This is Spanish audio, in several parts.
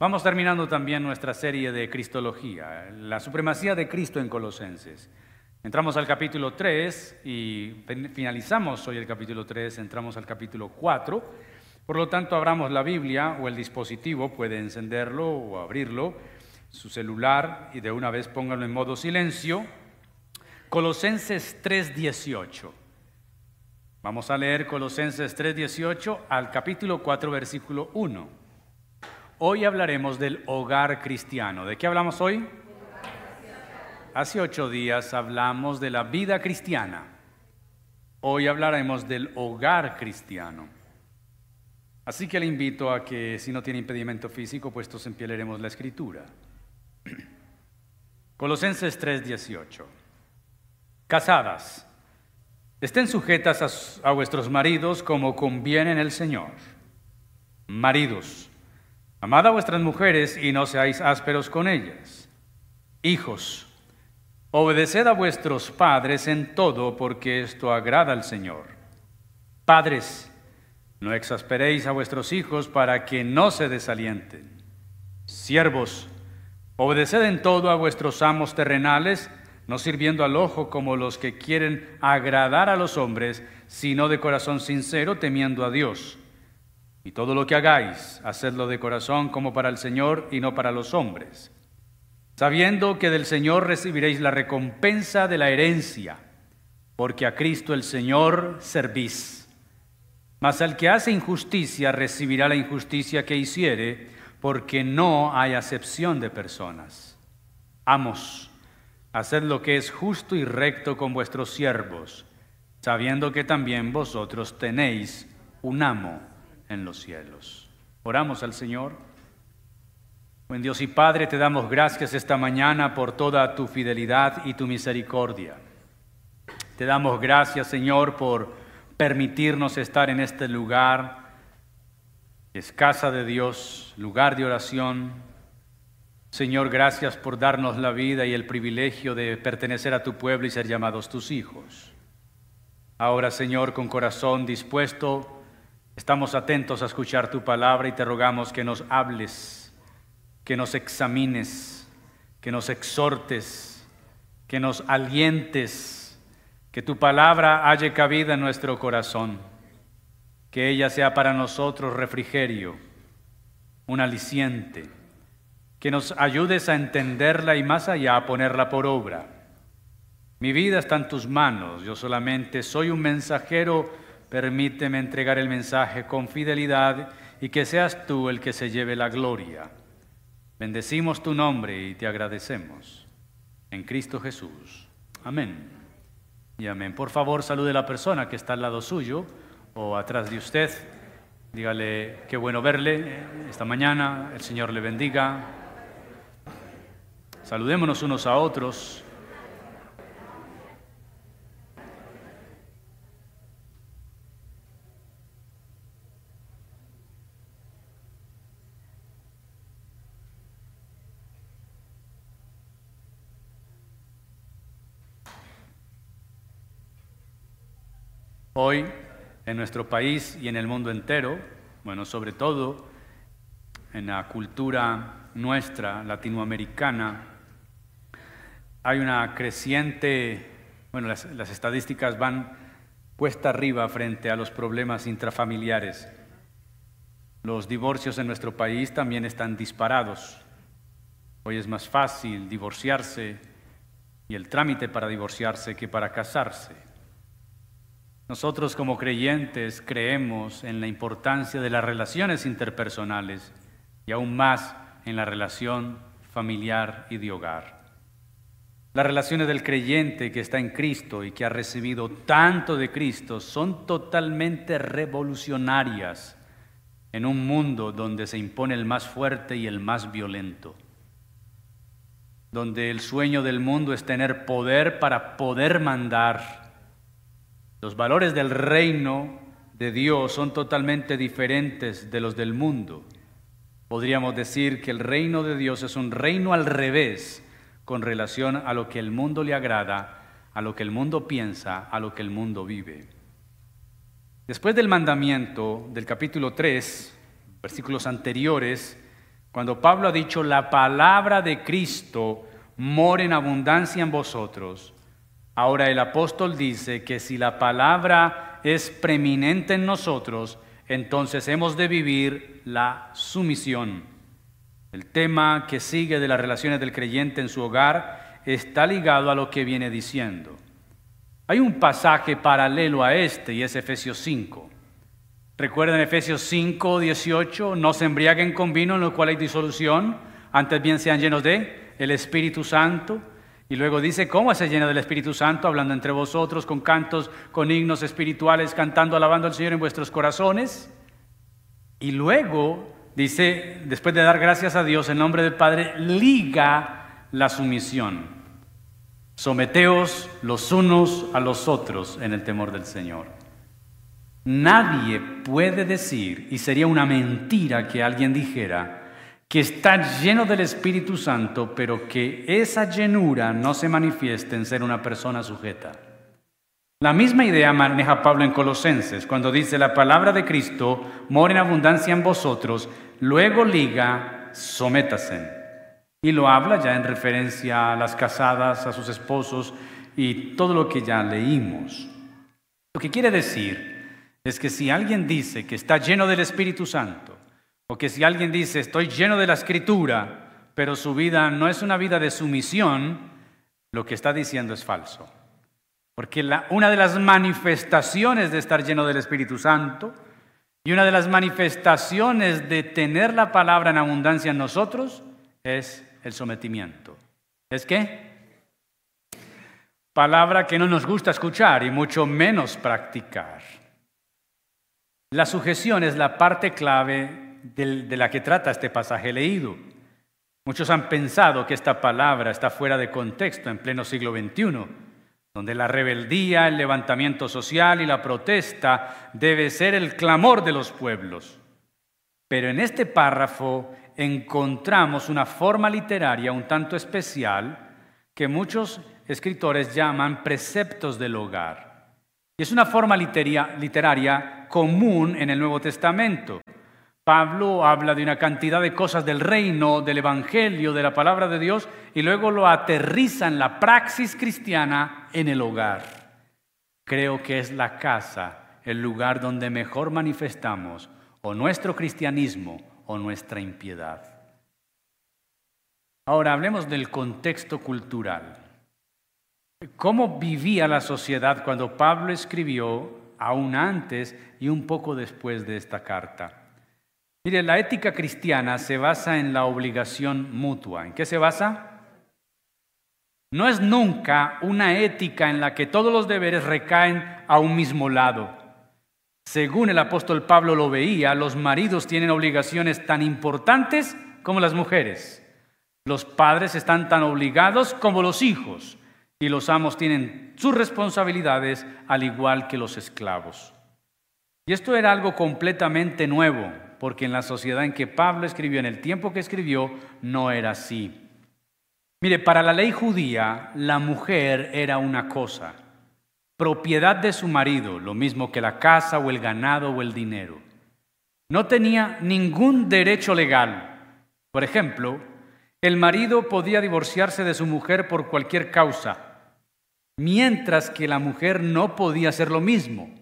Vamos terminando también nuestra serie de Cristología, la supremacía de Cristo en Colosenses. Entramos al capítulo 3 y finalizamos hoy el capítulo 3, entramos al capítulo 4. Por lo tanto, abramos la Biblia o el dispositivo, puede encenderlo o abrirlo, su celular y de una vez pónganlo en modo silencio. Colosenses 3:18. Vamos a leer Colosenses 3:18 al capítulo 4, versículo 1. Hoy hablaremos del hogar cristiano. ¿De qué hablamos hoy? Hace ocho días hablamos de la vida cristiana. Hoy hablaremos del hogar cristiano. Así que le invito a que si no tiene impedimento físico, puestos en pie leeremos la escritura. Colosenses 3:18. Casadas, estén sujetas a, a vuestros maridos como conviene en el Señor. Maridos, amad a vuestras mujeres y no seáis ásperos con ellas. Hijos, Obedeced a vuestros padres en todo, porque esto agrada al Señor. Padres, no exasperéis a vuestros hijos para que no se desalienten. Siervos, obedeced en todo a vuestros amos terrenales, no sirviendo al ojo como los que quieren agradar a los hombres, sino de corazón sincero, temiendo a Dios. Y todo lo que hagáis, hacedlo de corazón como para el Señor y no para los hombres sabiendo que del Señor recibiréis la recompensa de la herencia, porque a Cristo el Señor servís. Mas al que hace injusticia recibirá la injusticia que hiciere, porque no hay acepción de personas. Amos, haced lo que es justo y recto con vuestros siervos, sabiendo que también vosotros tenéis un amo en los cielos. Oramos al Señor. Buen Dios y Padre, te damos gracias esta mañana por toda tu fidelidad y tu misericordia. Te damos gracias, Señor, por permitirnos estar en este lugar, es casa de Dios, lugar de oración. Señor, gracias por darnos la vida y el privilegio de pertenecer a tu pueblo y ser llamados tus hijos. Ahora, Señor, con corazón dispuesto, estamos atentos a escuchar tu palabra y te rogamos que nos hables que nos examines, que nos exhortes, que nos alientes, que tu palabra halle cabida en nuestro corazón, que ella sea para nosotros refrigerio, un aliciente, que nos ayudes a entenderla y más allá a ponerla por obra. Mi vida está en tus manos, yo solamente soy un mensajero, permíteme entregar el mensaje con fidelidad y que seas tú el que se lleve la gloria. Bendecimos tu nombre y te agradecemos. En Cristo Jesús. Amén. Y amén. Por favor, salude a la persona que está al lado suyo o atrás de usted. Dígale qué bueno verle esta mañana. El Señor le bendiga. Saludémonos unos a otros. Hoy, en nuestro país y en el mundo entero, bueno, sobre todo en la cultura nuestra, latinoamericana, hay una creciente, bueno, las, estadísticas van puesta arriba frente a los problemas intrafamiliares. Los divorcios en nuestro país también están disparados. Hoy es más fácil divorciarse y el trámite para divorciarse que para casarse. Nosotros como creyentes creemos en la importancia de las relaciones interpersonales y aún más en la relación familiar y de hogar. Las relaciones del creyente que está en Cristo y que ha recibido tanto de Cristo son totalmente revolucionarias en un mundo donde se impone el más fuerte y el más violento, donde el sueño del mundo es tener poder para poder mandar los valores del reino de Dios son totalmente diferentes de los del mundo. Podríamos decir que el reino de Dios es un reino al revés con relación a lo que el mundo le agrada, a lo que el mundo piensa, a lo que el mundo vive. Después del mandamiento del capítulo 3, versículos anteriores, Cuando Pablo ha dicho, la palabra de Cristo mora en abundancia en vosotros, ahora el apóstol dice que si la palabra es preeminente en nosotros, entonces hemos de vivir la sumisión. El tema que sigue de las relaciones del creyente en su hogar está ligado a lo que viene diciendo. Hay un pasaje paralelo a este y es Efesios 5. Recuerden Efesios 5, 18, no se embriaguen con vino en lo cual hay disolución, antes bien sean llenos de el Espíritu Santo. Y luego dice, ¿cómo se llena del Espíritu Santo? Hablando entre vosotros, con cantos, con himnos espirituales, cantando, alabando al Señor en vuestros corazones. Y luego dice, después de dar gracias a Dios en nombre del Padre, liga la sumisión. Someteos los unos a los otros en el temor del Señor. Nadie puede decir, y sería una mentira que alguien dijera, que está lleno del Espíritu Santo, pero que esa llenura no se manifieste en ser una persona sujeta. La misma idea maneja Pablo en Colosenses, cuando dice la palabra de Cristo mora en abundancia en vosotros, luego liga, sométase. Y lo habla ya en referencia a las casadas, a sus esposos y todo lo que ya leímos. Lo que quiere decir es que si alguien dice que está lleno del Espíritu Santo, o que si alguien dice estoy lleno de la Escritura, pero su vida no es una vida de sumisión, lo que está diciendo es falso. Porque una de las manifestaciones de estar lleno del Espíritu Santo y una de las manifestaciones de tener la palabra en abundancia en nosotros es el sometimiento. ¿Es qué? Palabra que no nos gusta escuchar y mucho menos practicar. La sujeción es la parte clave de la que trata este pasaje leído. Muchos han pensado que esta palabra está fuera de contexto en pleno siglo XXI, donde la rebeldía, el levantamiento social y la protesta debe ser el clamor de los pueblos. Pero en este párrafo encontramos una forma literaria un tanto especial que muchos escritores llaman preceptos del hogar. Y es una forma literaria común en el Nuevo Testamento. Pablo habla de una cantidad de cosas del reino, del Evangelio, de la palabra de Dios, y luego lo aterriza en la praxis cristiana en el hogar. Creo que es la casa el lugar donde mejor manifestamos o nuestro cristianismo o nuestra impiedad. Ahora hablemos del contexto cultural. ¿Cómo vivía la sociedad cuando Pablo escribió, aún antes y un poco después de esta carta? Mire, la ética cristiana se basa en la obligación mutua. ¿En qué se basa? No es nunca una ética en la que todos los deberes recaen a un mismo lado. Según el apóstol Pablo lo veía, los maridos tienen obligaciones tan importantes como las mujeres. Los padres están tan obligados como los hijos y los amos tienen sus responsabilidades al igual que los esclavos. Y esto era algo completamente nuevo, porque en la sociedad en que Pablo escribió, en el tiempo que escribió, no era así. Mire, para la ley judía, la mujer era una cosa, propiedad de su marido, lo mismo que la casa o el ganado o el dinero. No tenía ningún derecho legal. Por ejemplo, el marido podía divorciarse de su mujer por cualquier causa, mientras que la mujer no podía hacer lo mismo.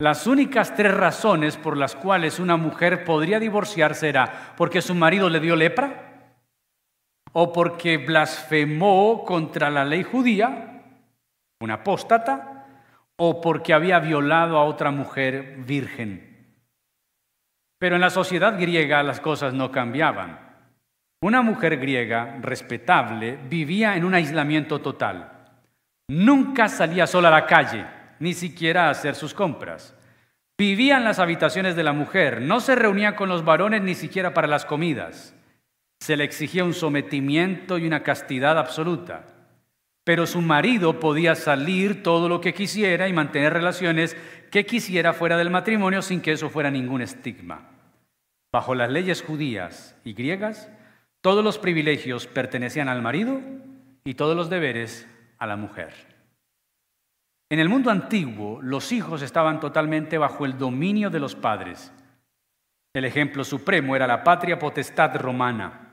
Las únicas tres razones por las cuales una mujer podría divorciarse era porque su marido le dio lepra, o porque blasfemó contra la ley judía, una apóstata, o porque había violado a otra mujer virgen. Pero en la sociedad griega las cosas no cambiaban. Una mujer griega respetable vivía en un aislamiento total. Nunca salía sola a la calle, ni siquiera hacer sus compras. Vivía en las habitaciones de la mujer, no se reunía con los varones ni siquiera para las comidas. Se le exigía un sometimiento y una castidad absoluta. Pero su marido podía salir todo lo que quisiera y mantener relaciones que quisiera fuera del matrimonio sin que eso fuera ningún estigma. Bajo las leyes judías y griegas, todos los privilegios pertenecían al marido y todos los deberes a la mujer. En el mundo antiguo, los hijos estaban totalmente bajo el dominio de los padres. El ejemplo supremo era la patria potestad romana,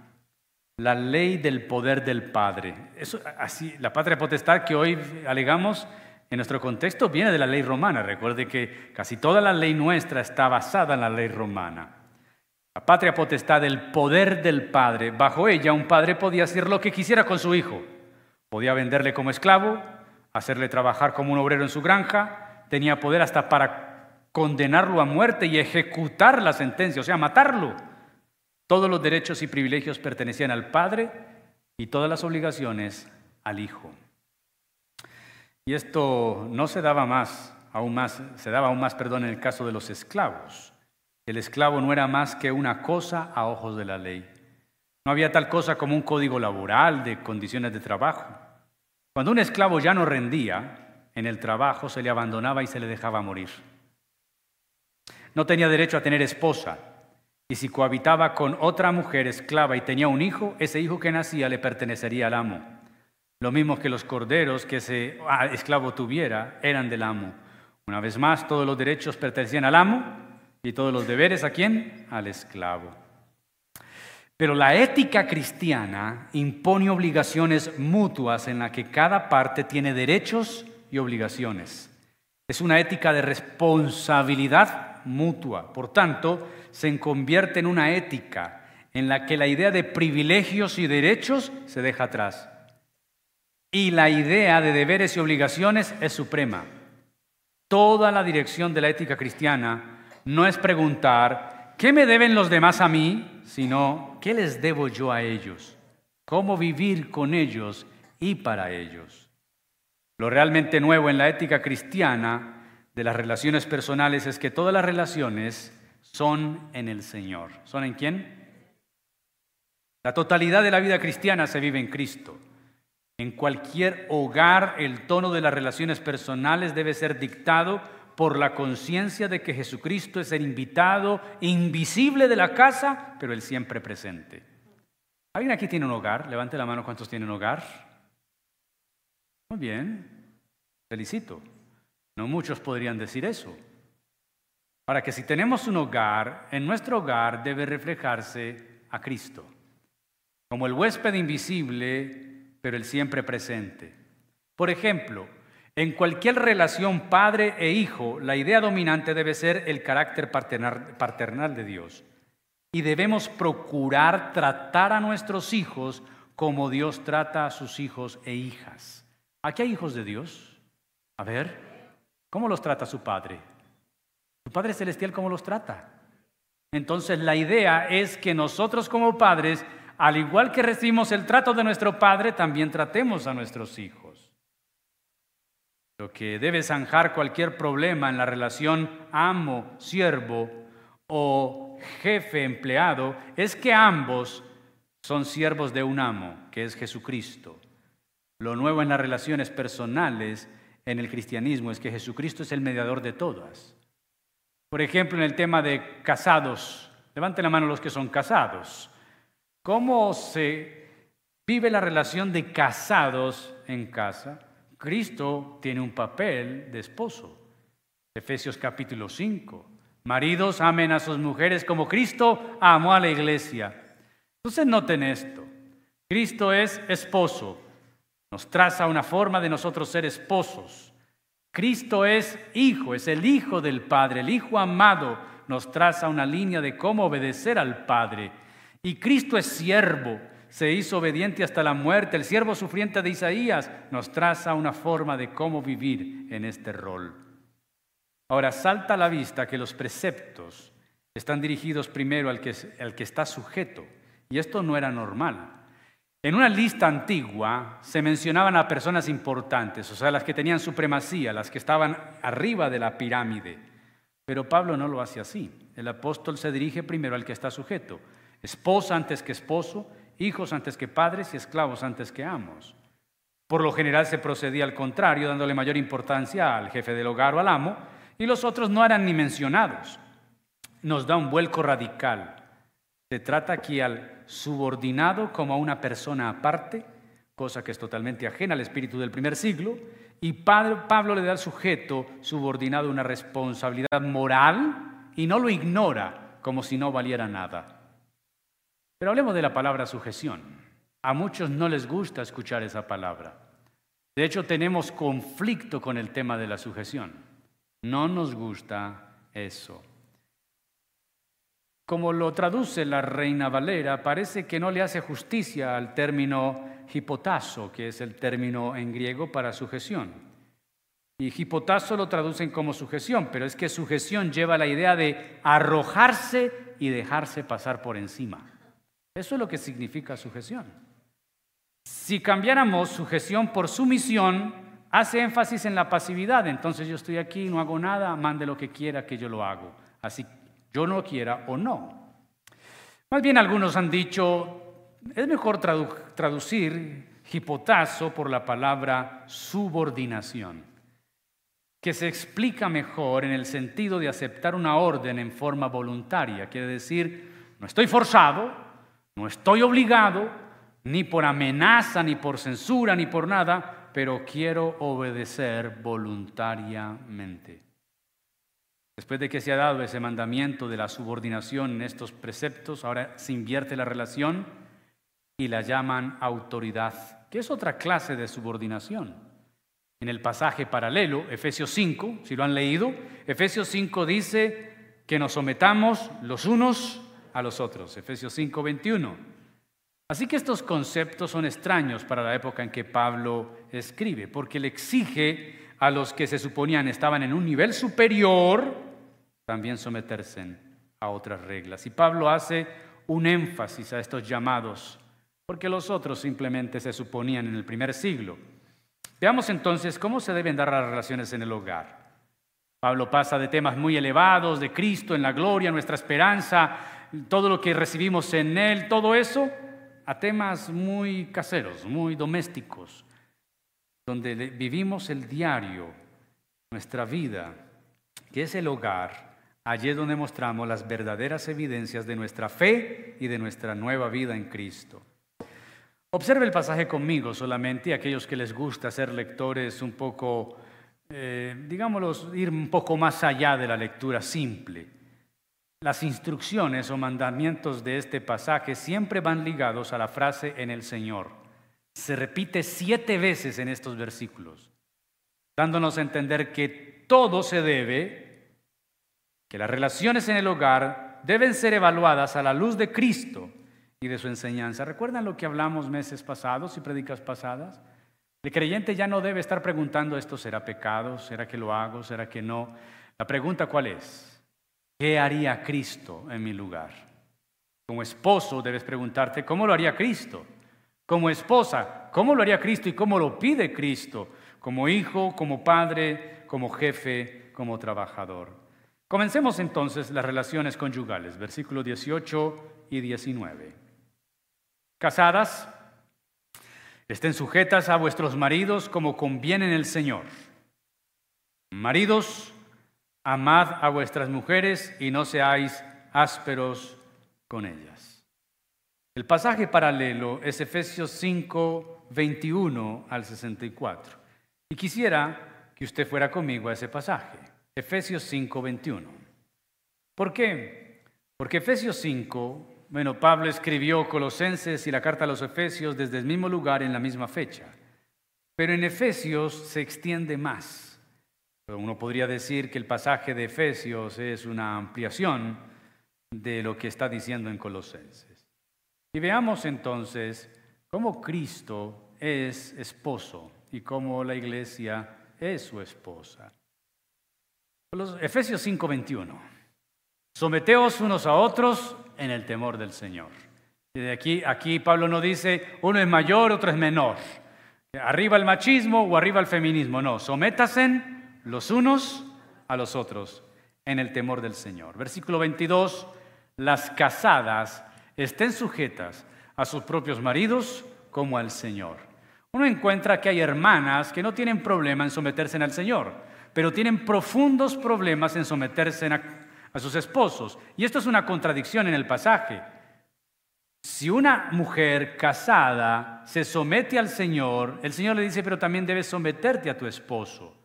la ley del poder del Padre. Así, la patria potestad que hoy alegamos en nuestro contexto viene de la ley romana. Recuerde que casi toda la ley nuestra está basada en la ley romana. La patria potestad, el poder del Padre. Bajo ella un padre podía hacer lo que quisiera con su hijo. Podía venderle como esclavo, hacerle trabajar como un obrero en su granja, tenía poder hasta para condenarlo a muerte y ejecutar la sentencia, o sea, matarlo. Todos los derechos y privilegios pertenecían al Padre y todas las obligaciones al Hijo. Y esto no se daba más, aún más, se daba aún más, perdón, en el caso de los esclavos. El esclavo no era más que una cosa a ojos de la ley. No había tal cosa como un código laboral de condiciones de trabajo. Cuando un esclavo ya no rendía en el trabajo, se le abandonaba y se le dejaba morir. No tenía derecho a tener esposa, y si cohabitaba con otra mujer esclava y tenía un hijo, ese hijo que nacía le pertenecería al amo. Lo mismo que los corderos que ese ah, esclavo tuviera eran del amo. Una vez más, todos los derechos pertenecían al amo y todos los deberes a quién? Al esclavo. Pero la ética cristiana impone obligaciones mutuas en la que cada parte tiene derechos y obligaciones. Es una ética de responsabilidad mutua. Por tanto, se convierte en una ética en la que la idea de privilegios y derechos se deja atrás. Y la idea de deberes y obligaciones es suprema. Toda la dirección de la ética cristiana no es preguntar ¿qué me deben los demás a mí? Sino, ¿qué les debo yo a ellos? ¿Cómo vivir con ellos y para ellos? Lo realmente nuevo en la ética cristiana de las relaciones personales es que todas las relaciones son en el Señor. ¿Son en quién? La totalidad de la vida cristiana se vive en Cristo. En cualquier hogar el tono de las relaciones personales debe ser dictado por la conciencia de que Jesucristo es el invitado invisible de la casa, pero el siempre presente. ¿Alguien aquí tiene un hogar? Levante la mano cuántos tienen hogar. Muy bien, felicito. No muchos podrían decir eso. Para que si tenemos un hogar, en nuestro hogar debe reflejarse a Cristo, como el huésped invisible, pero el siempre presente. Por ejemplo, en cualquier relación padre e hijo, la idea dominante debe ser el carácter paternal, de Dios. Y debemos procurar tratar a nuestros hijos como Dios trata a sus hijos e hijas. ¿Aquí hay hijos de Dios? A ver, ¿cómo los trata su Padre? Su Padre Celestial, ¿cómo los trata? Entonces la idea es que nosotros como padres, al igual que recibimos el trato de nuestro Padre, también tratemos a nuestros hijos. Lo que debe zanjar cualquier problema en la relación amo-siervo o jefe-empleado es que ambos son siervos de un amo, que es Jesucristo. Lo nuevo en las relaciones personales en el cristianismo es que Jesucristo es el mediador de todas. Por ejemplo, en el tema de casados, levanten la mano los que son casados. ¿Cómo se vive la relación de casados en casa? Cristo tiene un papel de esposo. Efesios capítulo 5. Maridos amen a sus mujeres como Cristo amó a la iglesia. Entonces noten esto. Cristo es esposo. Nos traza una forma de nosotros ser esposos. Cristo es hijo, es el hijo del Padre, el hijo amado. Nos traza una línea de cómo obedecer al Padre. Y Cristo es siervo se hizo obediente hasta la muerte. El siervo sufriente de Isaías nos traza una forma de cómo vivir en este rol. Ahora, salta a la vista que los preceptos están dirigidos primero al que, al que está sujeto, y esto no era normal. En una lista antigua se mencionaban a personas importantes, o sea, las que tenían supremacía, las que estaban arriba de la pirámide. Pero Pablo no lo hace así. El apóstol se dirige primero al que está sujeto. Esposa antes que esposo, hijos antes que padres y esclavos antes que amos. Por lo general se procedía al contrario, dándole mayor importancia al jefe del hogar o al amo, y los otros no eran ni mencionados. Nos da un vuelco radical. Se trata aquí al subordinado como a una persona aparte, cosa que es totalmente ajena al espíritu del primer siglo, y Pablo le da al sujeto subordinado una responsabilidad moral y no lo ignora como si no valiera nada. Pero hablemos de la palabra sujeción. A muchos no les gusta escuchar esa palabra. De hecho, tenemos conflicto con el tema de la sujeción. No nos gusta eso. Como lo traduce la Reina Valera, parece que no le hace justicia al término hipotazo, que es el término en griego para sujeción. Y hipotazo lo traducen como sujeción, pero es que sujeción lleva la idea de arrojarse y dejarse pasar por encima. Eso es lo que significa sujeción. Si cambiáramos sujeción por sumisión, hace énfasis en la pasividad. Entonces yo estoy aquí, no hago nada, mande lo que quiera que yo lo hago. Así yo no quiera o no. Más bien algunos han dicho, es mejor traducir hipotazo por la palabra subordinación, que se explica mejor en el sentido de aceptar una orden en forma voluntaria. Quiere decir, no estoy forzado, no estoy obligado, ni por amenaza, ni por censura, ni por nada, pero quiero obedecer voluntariamente. Después de que se ha dado ese mandamiento de la subordinación en estos preceptos, ahora se invierte la relación y la llaman autoridad, que es otra clase de subordinación. En el pasaje paralelo, Efesios 5, si lo han leído, Efesios 5 dice que nos sometamos los unos a los otros. Efesios 5, 21. Así que estos conceptos son extraños para la época en que Pablo escribe, porque le exige a los que se suponían estaban en un nivel superior también someterse a otras reglas. Y Pablo hace un énfasis a estos llamados, porque los otros simplemente se suponían en el primer siglo. Veamos entonces cómo se deben dar las relaciones en el hogar. Pablo pasa de temas muy elevados, de Cristo en la gloria, nuestra esperanza, todo lo que recibimos en Él, todo eso a temas muy caseros, muy domésticos, donde vivimos el diario, nuestra vida, que es el hogar, allí es donde mostramos las verdaderas evidencias de nuestra fe y de nuestra nueva vida en Cristo. Observe el pasaje conmigo solamente, aquellos que les gusta ser lectores un poco, eh, digámoslo, ir un poco más allá de la lectura simple. Las instrucciones o mandamientos de este pasaje siempre van ligados a la frase en el Señor. Se repite siete veces en estos versículos, dándonos a entender que todo se debe, que las relaciones en el hogar deben ser evaluadas a la luz de Cristo y de su enseñanza. ¿Recuerdan lo que hablamos meses pasados y predicas pasadas? El creyente ya no debe estar preguntando, ¿esto será pecado? ¿Será que lo hago? ¿Será que no? La pregunta cuál es? ¿Qué haría Cristo en mi lugar? Como esposo debes preguntarte, ¿cómo lo haría Cristo? Como esposa, ¿cómo lo haría Cristo y cómo lo pide Cristo? Como hijo, como padre, como jefe, como trabajador. Comencemos entonces las relaciones conyugales, versículos 18 y 19. Casadas, estén sujetas a vuestros maridos como conviene en el Señor. Maridos, amad a vuestras mujeres y no seáis ásperos con ellas. El pasaje paralelo es Efesios 5, 21 al 64. Y quisiera que usted fuera conmigo a ese pasaje, Efesios 5, 21. ¿Por qué? Porque Efesios 5, bueno, Pablo escribió Colosenses y la carta a los Efesios desde el mismo lugar en la misma fecha. Pero en Efesios se extiende más. Uno podría decir que el pasaje de Efesios es una ampliación de lo que está diciendo en Colosenses. Y veamos entonces cómo Cristo es esposo y cómo la iglesia es su esposa. Efesios 5:21. Someteos unos a otros en el temor del Señor. Y de aquí, aquí Pablo no dice uno es mayor, otro es menor. Arriba el machismo o arriba el feminismo. No, sométasen los unos a los otros en el temor del Señor. Versículo 22, las casadas estén sujetas a sus propios maridos como al Señor. Uno encuentra que hay hermanas que no tienen problema en someterse al Señor, pero tienen profundos problemas en someterse a, a sus esposos. Y esto es una contradicción en el pasaje. Si una mujer casada se somete al Señor, el Señor le dice, pero también debes someterte a tu esposo.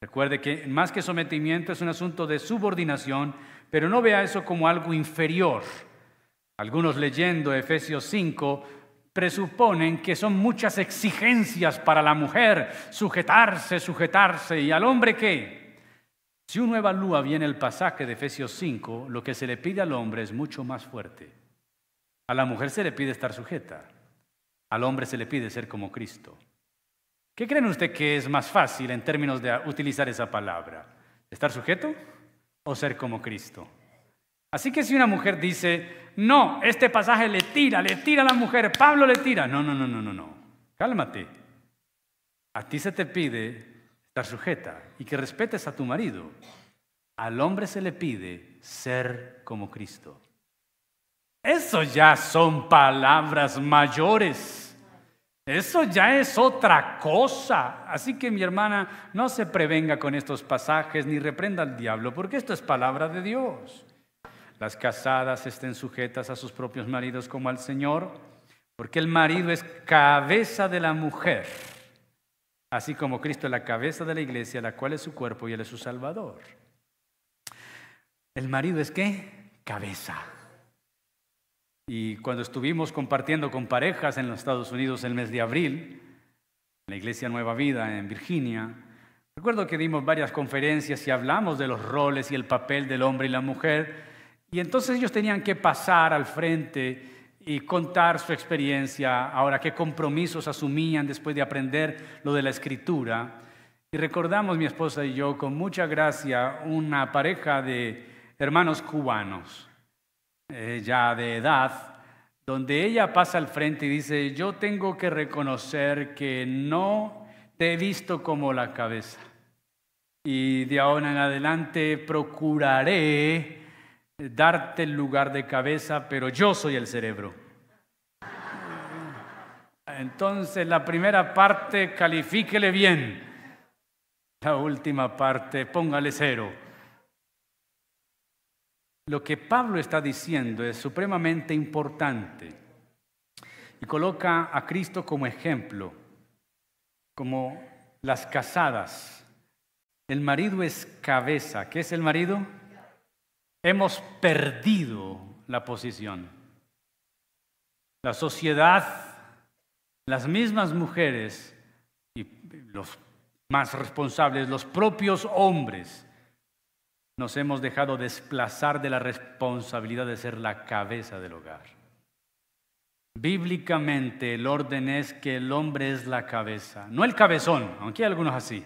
Recuerde que más que sometimiento es un asunto de subordinación, pero no vea eso como algo inferior. Algunos leyendo Efesios 5 presuponen que son muchas exigencias para la mujer, sujetarse, sujetarse, y al hombre qué. Si uno evalúa bien el pasaje de Efesios 5, lo que se le pide al hombre es mucho más fuerte. A la mujer se le pide estar sujeta, al hombre se le pide ser como Cristo. ¿Qué creen usted que es más fácil en términos de utilizar esa palabra? ¿Estar sujeto o ser como Cristo? Así que si una mujer dice, no, este pasaje le tira, le tira a la mujer, Pablo le tira, no, no, no, no, no, no, cálmate. A ti se te pide estar sujeta y que respetes a tu marido. Al hombre se le pide ser como Cristo. Eso ya son palabras mayores. Eso ya es otra cosa. Así que mi hermana, no se prevenga con estos pasajes ni reprenda al diablo, porque esto es palabra de Dios. Las casadas estén sujetas a sus propios maridos como al Señor, porque el marido es cabeza de la mujer, así como Cristo es la cabeza de la iglesia, la cual es su cuerpo y él es su Salvador. El marido es qué? Cabeza. Y cuando estuvimos compartiendo con parejas en los Estados Unidos el mes de abril, en la Iglesia Nueva Vida en Virginia, recuerdo que dimos varias conferencias y hablamos de los roles y el papel del hombre y la mujer. Y entonces ellos tenían que pasar al frente y contar su experiencia, ahora qué compromisos asumían después de aprender lo de la escritura. Y recordamos mi esposa y yo con mucha gracia una pareja de hermanos cubanos eh, ya de edad, donde ella pasa al frente y dice, yo tengo que reconocer que no te he visto como la cabeza. Y de ahora en adelante procuraré darte el lugar de cabeza, pero yo soy el cerebro. Entonces la primera parte califíquele bien, la última parte póngale cero. Lo que Pablo está diciendo es supremamente importante y coloca a Cristo como ejemplo, como las casadas. El marido es cabeza. ¿Qué es el marido? Hemos perdido la posición. La sociedad, las mismas mujeres y los más responsables, los propios hombres, nos hemos dejado desplazar de la responsabilidad de ser la cabeza del hogar. Bíblicamente el orden es que el hombre es la cabeza, no el cabezón, aunque hay algunos así.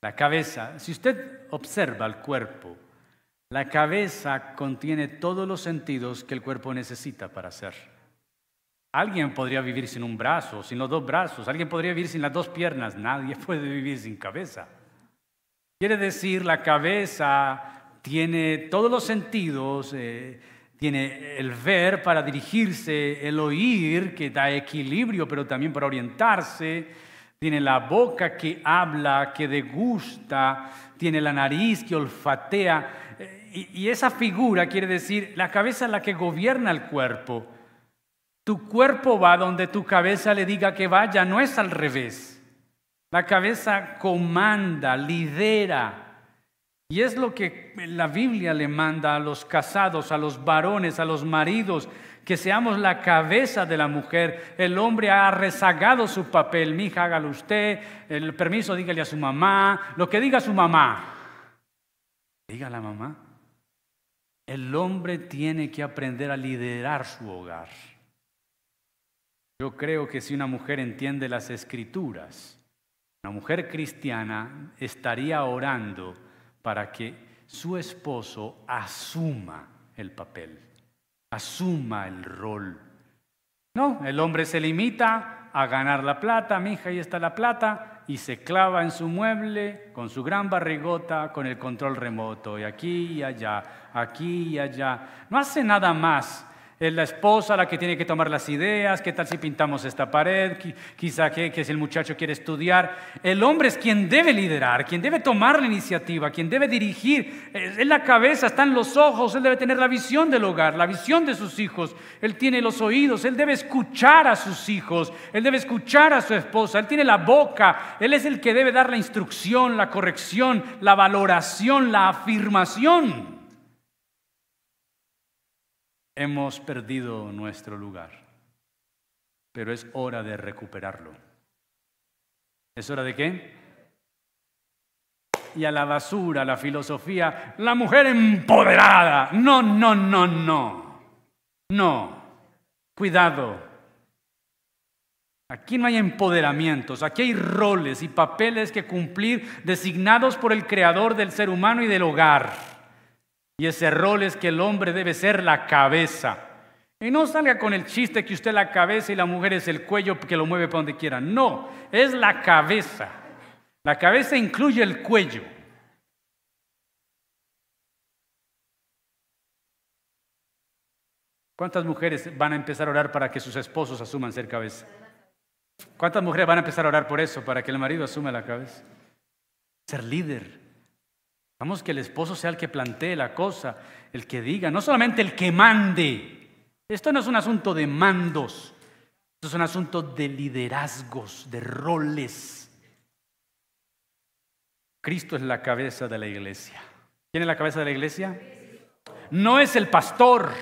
La cabeza, si usted observa el cuerpo, la cabeza contiene todos los sentidos que el cuerpo necesita para ser. Alguien podría vivir sin un brazo, sin los dos brazos, alguien podría vivir sin las dos piernas, nadie puede vivir sin cabeza. Quiere decir, la cabeza tiene todos los sentidos, eh, tiene el ver para dirigirse, el oír que da equilibrio, pero también para orientarse, tiene la boca que habla, que degusta, tiene la nariz que olfatea. Eh, y, y esa figura quiere decir, la cabeza es la que gobierna el cuerpo. Tu cuerpo va donde tu cabeza le diga que vaya, no es al revés. La cabeza comanda, lidera. Y es lo que la Biblia le manda a los casados, a los varones, a los maridos, que seamos la cabeza de la mujer. El hombre ha rezagado su papel. Mi hija, hágalo usted. El permiso, dígale a su mamá. Lo que diga su mamá. Diga a la mamá. El hombre tiene que aprender a liderar su hogar. Yo creo que si una mujer entiende las escrituras, una mujer cristiana estaría orando para que su esposo asuma el papel, asuma el rol. No, el hombre se limita a ganar la plata, mi hija, ahí está la plata, y se clava en su mueble con su gran barrigota, con el control remoto, y aquí y allá, aquí y allá. No hace nada más Es la esposa la que tiene que tomar las ideas, qué tal si pintamos esta pared, quizá que, que si el muchacho quiere estudiar. El hombre es quien debe liderar, quien debe tomar la iniciativa, quien debe dirigir. Es la cabeza, están los ojos, él debe tener la visión del hogar, la visión de sus hijos. Él tiene los oídos, él debe escuchar a sus hijos, él debe escuchar a su esposa, él tiene la boca, él es el que debe dar la instrucción, la corrección, la valoración, la afirmación hemos perdido nuestro lugar, pero es hora de recuperarlo. ¿Es hora de qué? Y a la basura, la filosofía, la mujer empoderada. No, no, no, no. No. Cuidado. Aquí no hay empoderamientos, aquí hay roles y papeles que cumplir designados por el creador del ser humano y del hogar. Y ese rol es que el hombre debe ser la cabeza. Y no salga con el chiste que usted la cabeza y la mujer es el cuello que lo mueve para donde quiera. No, es la cabeza. La cabeza incluye el cuello. ¿Cuántas mujeres van a empezar a orar para que sus esposos asuman ser cabeza? ¿Cuántas mujeres van a empezar a orar por eso, para que el marido asuma la cabeza? Ser líder. Vamos que el esposo sea el que plantee la cosa, el que diga, no solamente el que mande. Esto no es un asunto de mandos, esto es un asunto de liderazgos, de roles. Cristo es la cabeza de la iglesia. ¿Quién es la cabeza de la iglesia? No es el pastor,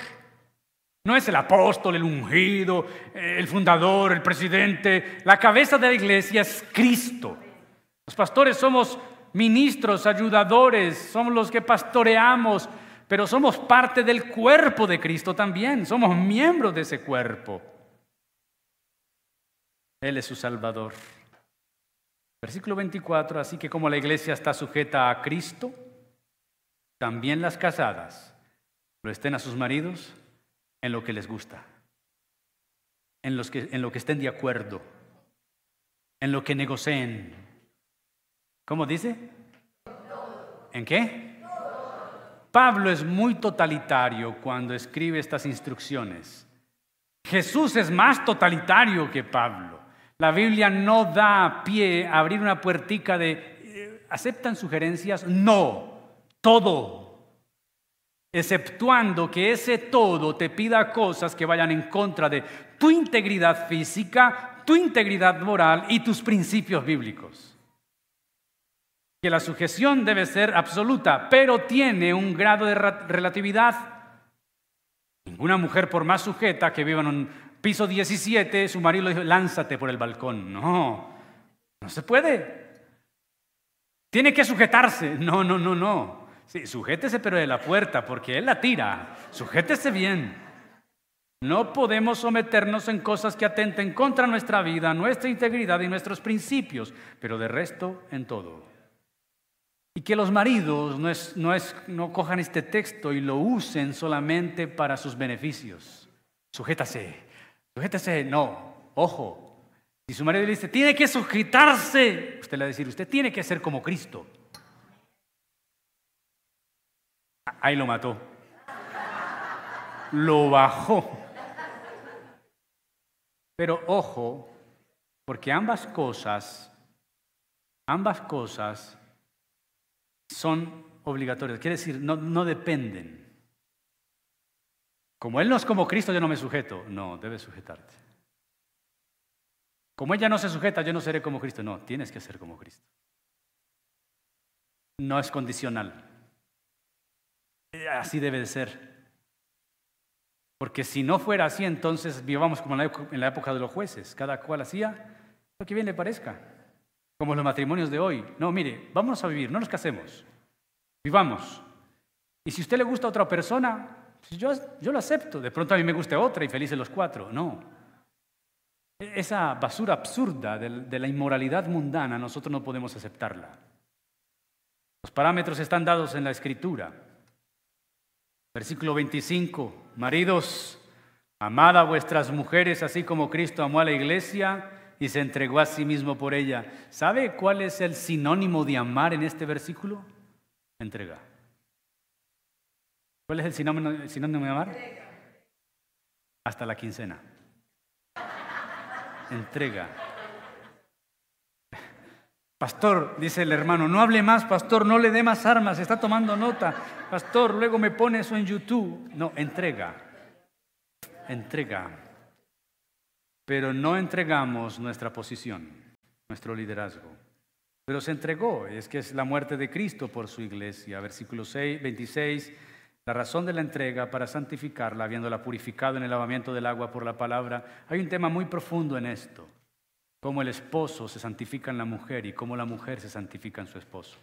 no es el apóstol, el ungido, el fundador, el presidente. La cabeza de la iglesia es Cristo. Los pastores somos ministros, ayudadores, somos los que pastoreamos, pero somos parte del cuerpo de Cristo también, somos miembros de ese cuerpo. Él es su Salvador. Versículo 24, así que como la iglesia está sujeta a Cristo, también las casadas lo estén a sus maridos en lo que les gusta, en, los que, en lo que estén de acuerdo, en lo que negocien, ¿Cómo dice? ¿En qué? Pablo es muy totalitario cuando escribe estas instrucciones. Jesús es más totalitario que Pablo. La Biblia no da pie a abrir una puertica de eh, ¿aceptan sugerencias? No, todo. Exceptuando que ese todo te pida cosas que vayan en contra de tu integridad física, tu integridad moral y tus principios bíblicos que la sujeción debe ser absoluta, pero tiene un grado de relatividad. Ninguna mujer, por más sujeta que viva en un piso 17, su marido le dijo, lánzate por el balcón. No, no se puede. Tiene que sujetarse. No, no, no, no. Sujétese pero de la puerta, porque él la tira. Sujétese bien. No podemos someternos en cosas que atenten contra nuestra vida, nuestra integridad y nuestros principios, pero de resto en todo. Y que los maridos no, es, no, es, no cojan este texto y lo usen solamente para sus beneficios. Sujétase, sujétase, no, ojo. Si su marido le dice, tiene que sujetarse, usted le va a decir, usted tiene que ser como Cristo. Ahí lo mató. Lo bajó. Pero ojo, porque ambas cosas, ambas cosas son obligatorios. Quiere decir, no, no dependen. Como Él no es como Cristo, yo no me sujeto. No, debes sujetarte. Como ella no se sujeta, yo no seré como Cristo. No, tienes que ser como Cristo. No es condicional. Así debe de ser. Porque si no fuera así, entonces vivamos como en la época de los jueces. Cada cual hacía lo que bien le parezca. Como los matrimonios de hoy. No, mire, vamos a vivir, no nos casemos. Vivamos. Y si a usted le gusta a otra persona, pues yo, yo lo acepto. De pronto a mí me gusta otra y felices los cuatro. No. Esa basura absurda de la inmoralidad mundana, nosotros no podemos aceptarla. Los parámetros están dados en la Escritura. Versículo 25. Maridos, amad a vuestras mujeres así como Cristo amó a la iglesia y se entregó a sí mismo por ella. ¿Sabe cuál es el sinónimo de amar en este versículo? Entrega. ¿Cuál es el sinónimo, de amar? hasta la quincena. Entrega. Pastor, dice el hermano, no hable más, pastor, no le dé más armas, está tomando nota. Pastor, luego me pone eso en YouTube. No, entrega. Entrega. Pero no entregamos nuestra posición, nuestro liderazgo. Pero se entregó, es que es la muerte de Cristo por su iglesia. Versículo 6, 26, la razón de la entrega para santificarla, habiéndola purificado en el lavamiento del agua por la palabra. Hay un tema muy profundo en esto cómo el esposo se santifica en la mujer y cómo la mujer se santifica en su esposo.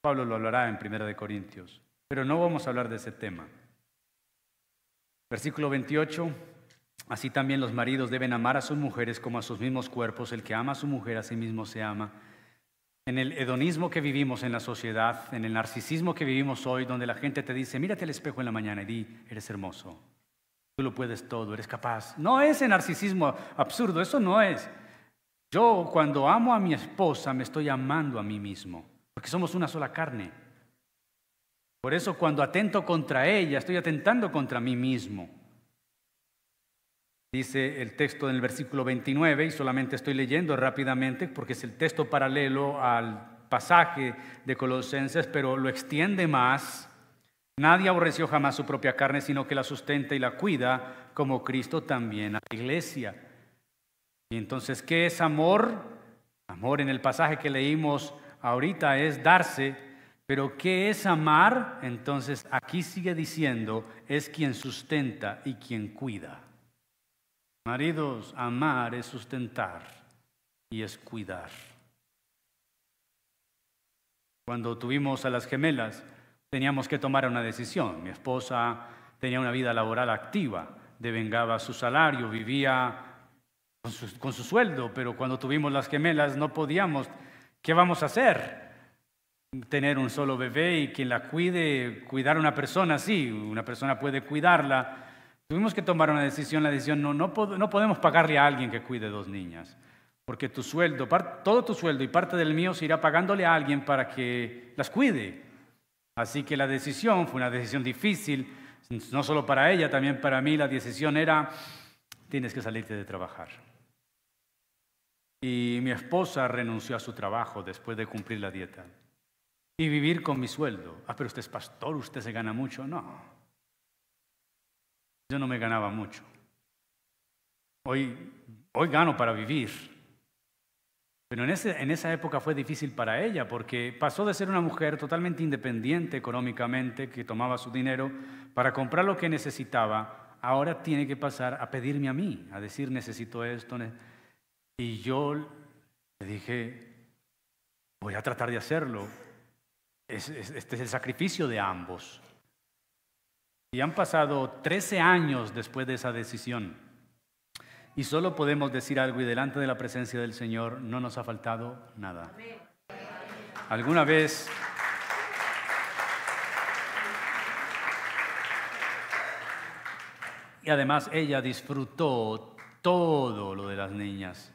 Pablo lo hablará en Primera de Corintios, pero no vamos a hablar de ese tema. Versículo 28, así también los maridos deben amar a sus mujeres como a sus mismos cuerpos, el que ama a su mujer a sí mismo se ama. En el hedonismo que vivimos en la sociedad, en el narcisismo que vivimos hoy, donde la gente te dice, mírate al espejo en la mañana y di, eres hermoso, tú lo puedes todo, eres capaz. No es el narcisismo absurdo, eso no es. Yo cuando amo a mi esposa me estoy amando a mí mismo, porque somos una sola carne. Por eso cuando atento contra ella, estoy atentando contra mí mismo. Dice el texto en el versículo 29, y solamente estoy leyendo rápidamente porque es el texto paralelo al pasaje de Colosenses, pero lo extiende más. Nadie aborreció jamás su propia carne, sino que la sustenta y la cuida, como Cristo también a la iglesia y entonces, ¿qué es amor? Amor en el pasaje que leímos ahorita es darse, pero ¿qué es amar? Entonces, aquí sigue diciendo, es quien sustenta y quien cuida. Maridos, amar es sustentar y es cuidar. Cuando tuvimos a las gemelas, teníamos que tomar una decisión. Mi esposa tenía una vida laboral activa, devengaba su salario, vivía con su, sueldo, pero cuando tuvimos las gemelas no podíamos. ¿Qué vamos a hacer? Tener un solo bebé y quien la cuide, cuidar a una persona, sí, una persona puede cuidarla. Tuvimos que tomar una decisión, la decisión, no, no, no podemos pagarle a alguien que cuide dos niñas, porque tu sueldo, todo tu sueldo y parte del mío se irá pagándole a alguien para que las cuide. Así que la decisión fue una decisión difícil, no solo para ella, también para mí la decisión era, tienes que salirte de trabajar. Y mi esposa renunció a su trabajo después de cumplir la dieta. Y vivir con mi sueldo. Ah, pero usted es pastor, usted se gana mucho. No. Yo no me ganaba mucho. Hoy, hoy gano para vivir. Pero en, ese, en esa época fue difícil para ella porque pasó de ser una mujer totalmente independiente económicamente, que tomaba su dinero para comprar lo que necesitaba, ahora tiene que pasar a pedirme a mí, a decir necesito esto. Y yo le dije, voy a tratar de hacerlo. Este es el sacrificio de ambos. Y han pasado 13 años después de esa decisión. Y solo podemos decir algo y delante de la presencia del Señor no nos ha faltado nada. ¿Alguna vez... Y además ella disfrutó todo lo de las niñas.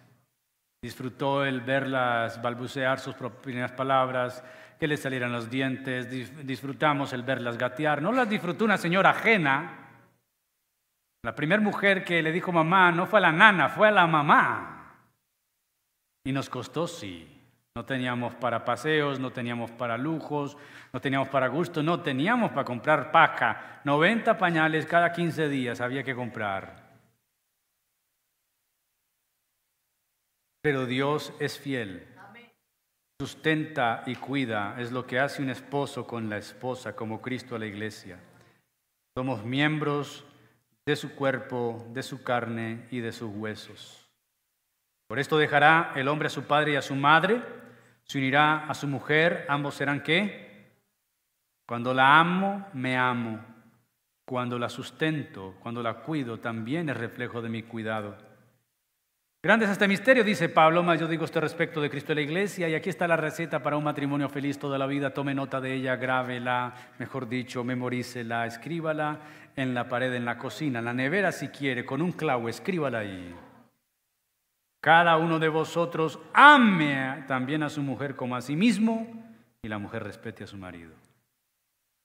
Disfrutó el verlas balbucear sus propias palabras, que le salieran los dientes, disfrutamos el verlas gatear. No las disfrutó una señora ajena. La primera mujer que le dijo mamá no fue a la nana, fue a la mamá. Y nos costó, sí. No teníamos para paseos, no teníamos para lujos, no teníamos para gusto, no teníamos para comprar paca. 90 pañales cada 15 días había que comprar. Pero Dios es fiel. Sustenta y cuida es lo que hace un esposo con la esposa, como Cristo a la iglesia. Somos miembros de su cuerpo, de su carne y de sus huesos. Por esto dejará el hombre a su padre y a su madre, se unirá a su mujer, ambos serán qué? Cuando la amo, me amo. Cuando la sustento, cuando la cuido, también es reflejo de mi cuidado. Grande es este misterio, dice Pablo, más yo digo esto respecto de Cristo y la iglesia, y aquí está la receta para un matrimonio feliz toda la vida. Tome nota de ella, grábela, mejor dicho, memorícela, escríbala en la pared, en la cocina, en la nevera si quiere, con un clavo, escríbala ahí. Cada uno de vosotros ame también a su mujer como a sí mismo, y la mujer respete a su marido.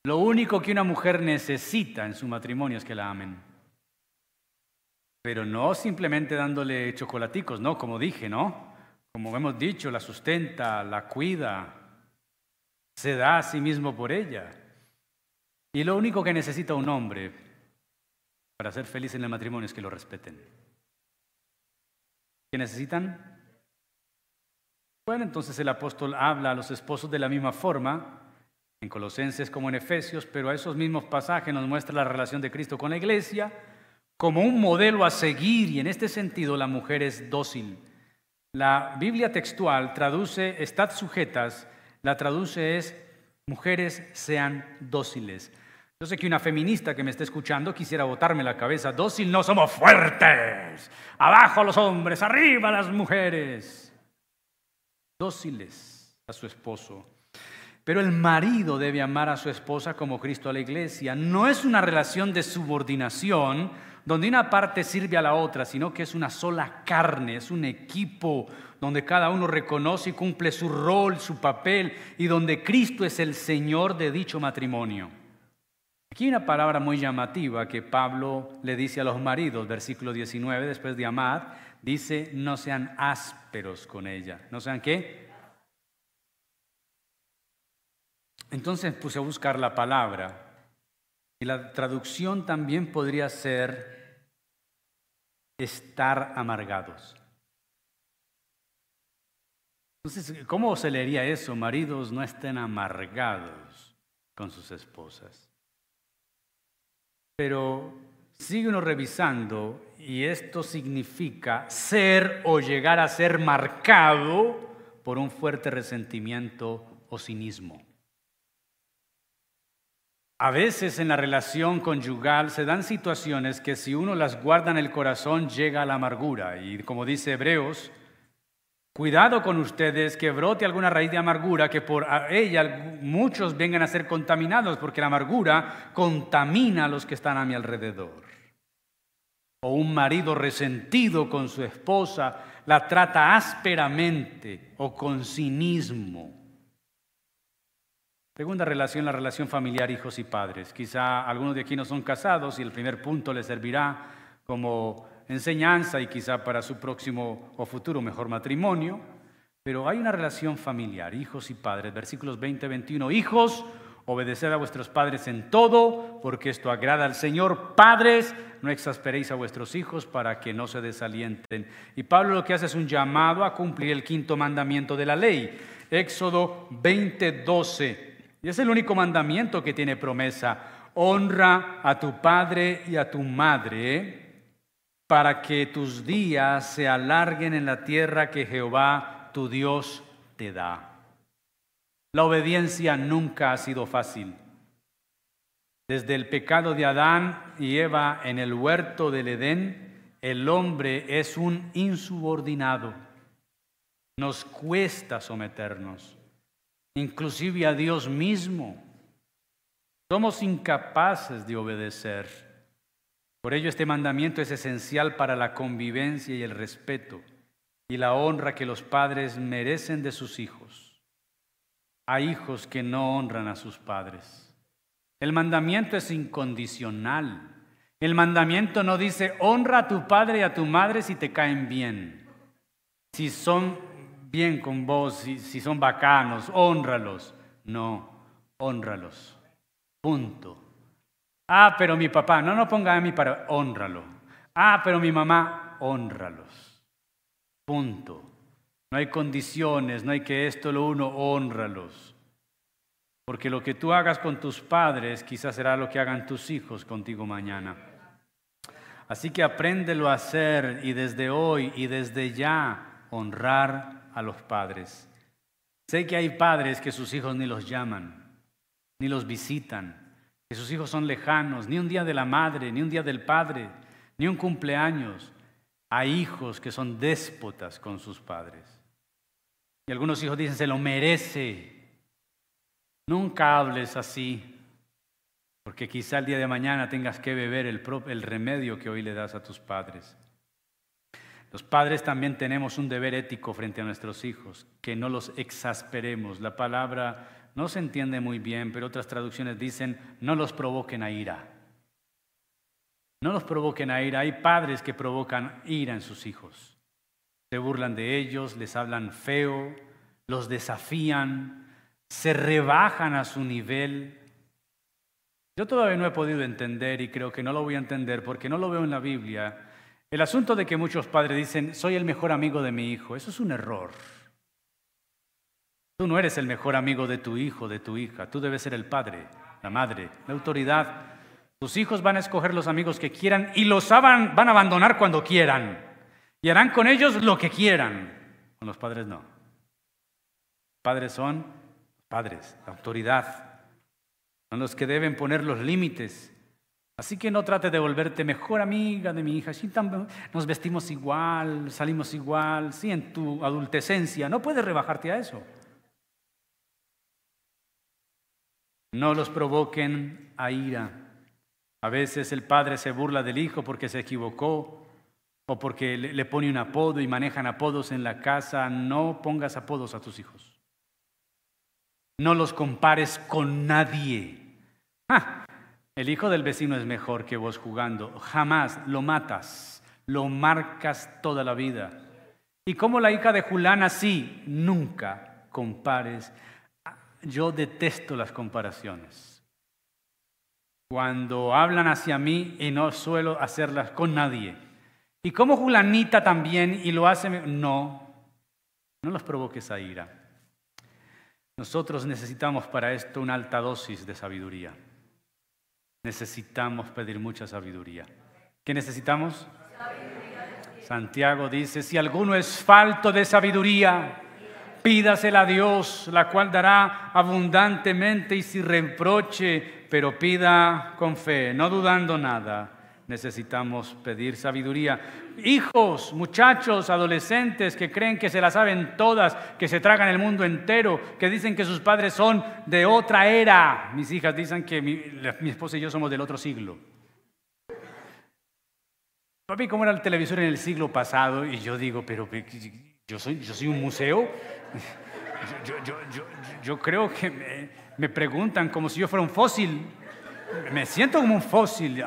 Lo único que una mujer necesita en su matrimonio es que la amen. Pero no simplemente dándole chocolaticos, no, como dije, ¿no? Como hemos dicho, la sustenta, la cuida, se da a sí mismo por ella. Y lo único que necesita un hombre para ser feliz en el matrimonio es que lo respeten. ¿Qué necesitan? Bueno, entonces el apóstol habla a los esposos de la misma forma, en Colosenses como en Efesios, pero a esos mismos pasajes nos muestra la relación de Cristo con la iglesia como un modelo a seguir y en este sentido la mujer es dócil. La Biblia textual traduce, estad sujetas, la traduce es, mujeres sean dóciles. Yo sé que una feminista que me está escuchando quisiera botarme la cabeza, dócil no somos fuertes, abajo los hombres, arriba las mujeres, dóciles a su esposo. Pero el marido debe amar a su esposa como Cristo a la iglesia. No es una relación de subordinación, donde una parte sirve a la otra, sino que es una sola carne, es un equipo donde cada uno reconoce y cumple su rol, su papel, y donde Cristo es el Señor de dicho matrimonio. Aquí hay una palabra muy llamativa que Pablo le dice a los maridos, versículo 19, después de amar, dice, no sean ásperos con ella. ¿No sean qué? Entonces puse a buscar la palabra y la traducción también podría ser estar amargados. Entonces, ¿cómo se leería eso? Maridos no estén amargados con sus esposas. Pero sigue uno revisando y esto significa ser o llegar a ser marcado por un fuerte resentimiento o cinismo. A veces en la relación conyugal se dan situaciones que si uno las guarda en el corazón llega a la amargura. Y como dice Hebreos, cuidado con ustedes que brote alguna raíz de amargura, que por ella muchos vengan a ser contaminados, porque la amargura contamina a los que están a mi alrededor. O un marido resentido con su esposa la trata ásperamente o con cinismo. Segunda relación, la relación familiar, hijos y padres. Quizá algunos de aquí no son casados y el primer punto les servirá como enseñanza y quizá para su próximo o futuro mejor matrimonio. Pero hay una relación familiar, hijos y padres. Versículos 20, 21. Hijos, obedeced a vuestros padres en todo, porque esto agrada al Señor. Padres, no exasperéis a vuestros hijos para que no se desalienten. Y Pablo lo que hace es un llamado a cumplir el quinto mandamiento de la ley. Éxodo 20, 12. Y es el único mandamiento que tiene promesa. Honra a tu padre y a tu madre para que tus días se alarguen en la tierra que Jehová tu Dios te da. La obediencia nunca ha sido fácil. Desde el pecado de Adán y Eva en el huerto del Edén, el hombre es un insubordinado. Nos cuesta someternos inclusive a Dios mismo. Somos incapaces de obedecer. Por ello este mandamiento es esencial para la convivencia y el respeto y la honra que los padres merecen de sus hijos. Hay hijos que no honran a sus padres. El mandamiento es incondicional. El mandamiento no dice honra a tu padre y a tu madre si te caen bien, si son bien con vos, si, si son bacanos, honralos. No, honralos. Punto. Ah, pero mi papá, no, no ponga a mí para honralo. Ah, pero mi mamá, honralos. Punto. No hay condiciones, no hay que esto lo uno, honralos. Porque lo que tú hagas con tus padres quizás será lo que hagan tus hijos contigo mañana. Así que apréndelo a hacer y desde hoy y desde ya honrar a los padres. Sé que hay padres que sus hijos ni los llaman, ni los visitan, que sus hijos son lejanos, ni un día de la madre, ni un día del padre, ni un cumpleaños. Hay hijos que son déspotas con sus padres. Y algunos hijos dicen, se lo merece. Nunca hables así, porque quizá el día de mañana tengas que beber el, el remedio que hoy le das a tus padres. Los padres también tenemos un deber ético frente a nuestros hijos, que no los exasperemos. La palabra no se entiende muy bien, pero otras traducciones dicen, no los provoquen a ira. No los provoquen a ira. Hay padres que provocan ira en sus hijos. Se burlan de ellos, les hablan feo, los desafían, se rebajan a su nivel. Yo todavía no he podido entender y creo que no lo voy a entender porque no lo veo en la Biblia. El asunto de que muchos padres dicen, soy el mejor amigo de mi hijo, eso es un error. Tú no eres el mejor amigo de tu hijo, de tu hija, tú debes ser el padre, la madre, la autoridad. Tus hijos van a escoger los amigos que quieran y los van, a abandonar cuando quieran. Y harán con ellos lo que quieran. Con los padres no. Padres son padres, la autoridad. Son los que deben poner los límites. Así que no trate de volverte mejor amiga de mi hija. Si nos vestimos igual, salimos igual, sí, en tu adultecencia. No puedes rebajarte a eso. No los provoquen a ira. A veces el padre se burla del hijo porque se equivocó o porque le pone un apodo y manejan apodos en la casa. No pongas apodos a tus hijos. No los compares con nadie. Ah, el hijo del vecino es mejor que vos jugando. Jamás lo matas, lo marcas toda la vida. Y como la hija de Julana, sí, nunca compares. Yo detesto las comparaciones. Cuando hablan hacia mí y no suelo hacerlas con nadie. Y como Julanita también y lo hace, no, no los provoques a ira. Nosotros necesitamos para esto una alta dosis de sabiduría. Necesitamos pedir mucha sabiduría. ¿Qué necesitamos? Santiago dice, si alguno es falto de sabiduría, pídasela a Dios, la cual dará abundantemente y sin reproche, pero pida con fe, no dudando nada necesitamos pedir sabiduría. Hijos, muchachos, adolescentes que creen que se la saben todas, que se tragan el mundo entero, que dicen que sus padres son de otra era. Mis hijas dicen que mi, esposa y yo somos del otro siglo. Papi, ¿cómo era el televisor en el siglo pasado? Y yo digo, pero yo soy, yo soy un museo. Yo, creo que me, me preguntan como si yo fuera un fósil. Me siento como un fósil.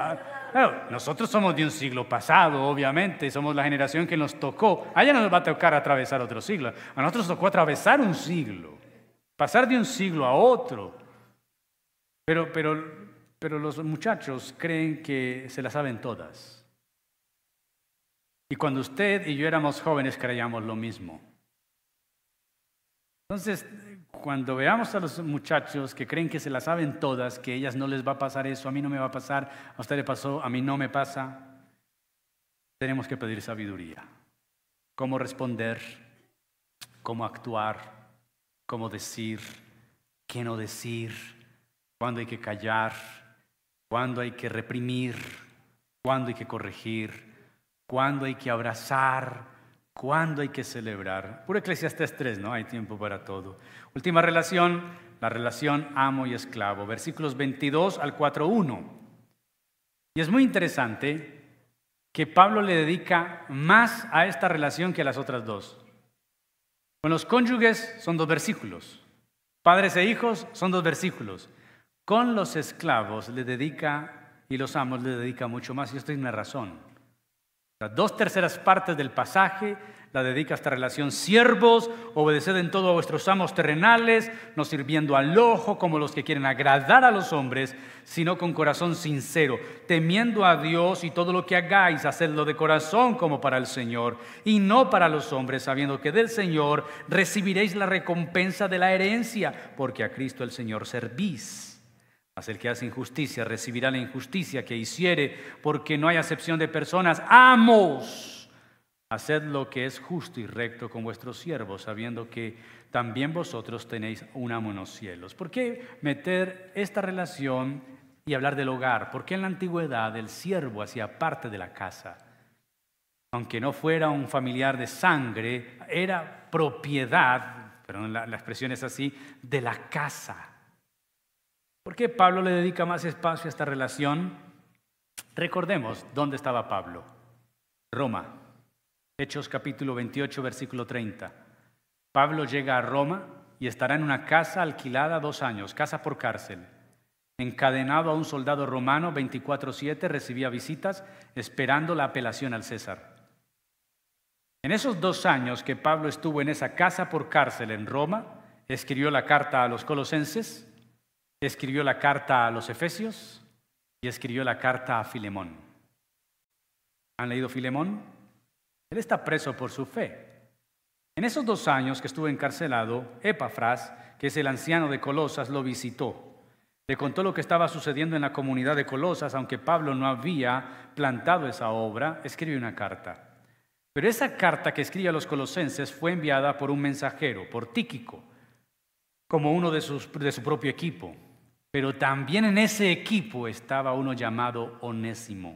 Nosotros somos de un siglo pasado, obviamente, somos la generación que nos tocó. A ella no nos va a tocar atravesar otro siglo. A nosotros tocó atravesar un siglo, pasar de un siglo a otro. Pero, pero, pero los muchachos creen que se la saben todas. Y cuando usted y yo éramos jóvenes creíamos lo mismo. Entonces, cuando veamos a los muchachos que creen que se la saben todas, que ellas no les va a pasar eso, a mí no me va a pasar, a usted le pasó, a mí no me pasa, tenemos que pedir sabiduría. Cómo responder, cómo actuar, cómo decir, qué no decir, cuándo hay que callar, cuándo hay que reprimir, cuándo hay que corregir, cuándo hay que abrazar, ¿Cuándo hay que celebrar? Puro Eclesiastes 3, ¿no? Hay tiempo para todo. Última relación, la relación amo y esclavo. Versículos 22 al 4.1. Y es muy interesante que Pablo le dedica más a esta relación que a las otras dos. Con los cónyuges son dos versículos. Padres e hijos son dos versículos. Con los esclavos le dedica, y los amos le dedica mucho más, y esto es razón. Las dos terceras partes del pasaje la dedica a esta relación. Siervos, obedeced en todo a vuestros amos terrenales, no sirviendo al ojo como los que quieren agradar a los hombres, sino con corazón sincero, temiendo a Dios y todo lo que hagáis, hacedlo de corazón como para el Señor y no para los hombres, sabiendo que del Señor recibiréis la recompensa de la herencia, porque a Cristo el Señor servís. Mas el que hace injusticia recibirá la injusticia que hiciere, porque no hay acepción de personas. Amos, haced lo que es justo y recto con vuestros siervos, sabiendo que también vosotros tenéis un amo en los cielos. ¿Por qué meter esta relación y hablar del hogar? Porque en la antigüedad el siervo hacía parte de la casa. Aunque no fuera un familiar de sangre, era propiedad, perdón, la, la expresión es así, de la casa. ¿Por qué Pablo le dedica más espacio a esta relación? Recordemos dónde estaba Pablo. Roma. Hechos capítulo 28, versículo 30. Pablo llega a Roma y estará en una casa alquilada dos años, casa por cárcel. encadenado a un soldado romano 24/7, recibía visitas esperando la apelación al César. En esos dos años que Pablo estuvo en esa casa por cárcel en Roma, escribió la carta a los colosenses, escribió la carta a los efesios y escribió la carta a Filemón. ¿Han leído Filemón? Él está preso por su fe. En esos dos años que estuvo encarcelado, Epafras, que es el anciano de Colosas, lo visitó. Le contó lo que estaba sucediendo en la comunidad de Colosas, aunque Pablo no había plantado esa obra, escribió una carta. Pero esa carta que escribe a los colosenses fue enviada por un mensajero, por Tíquico, como uno de, de su propio equipo. Pero también en ese equipo estaba uno llamado Onésimo.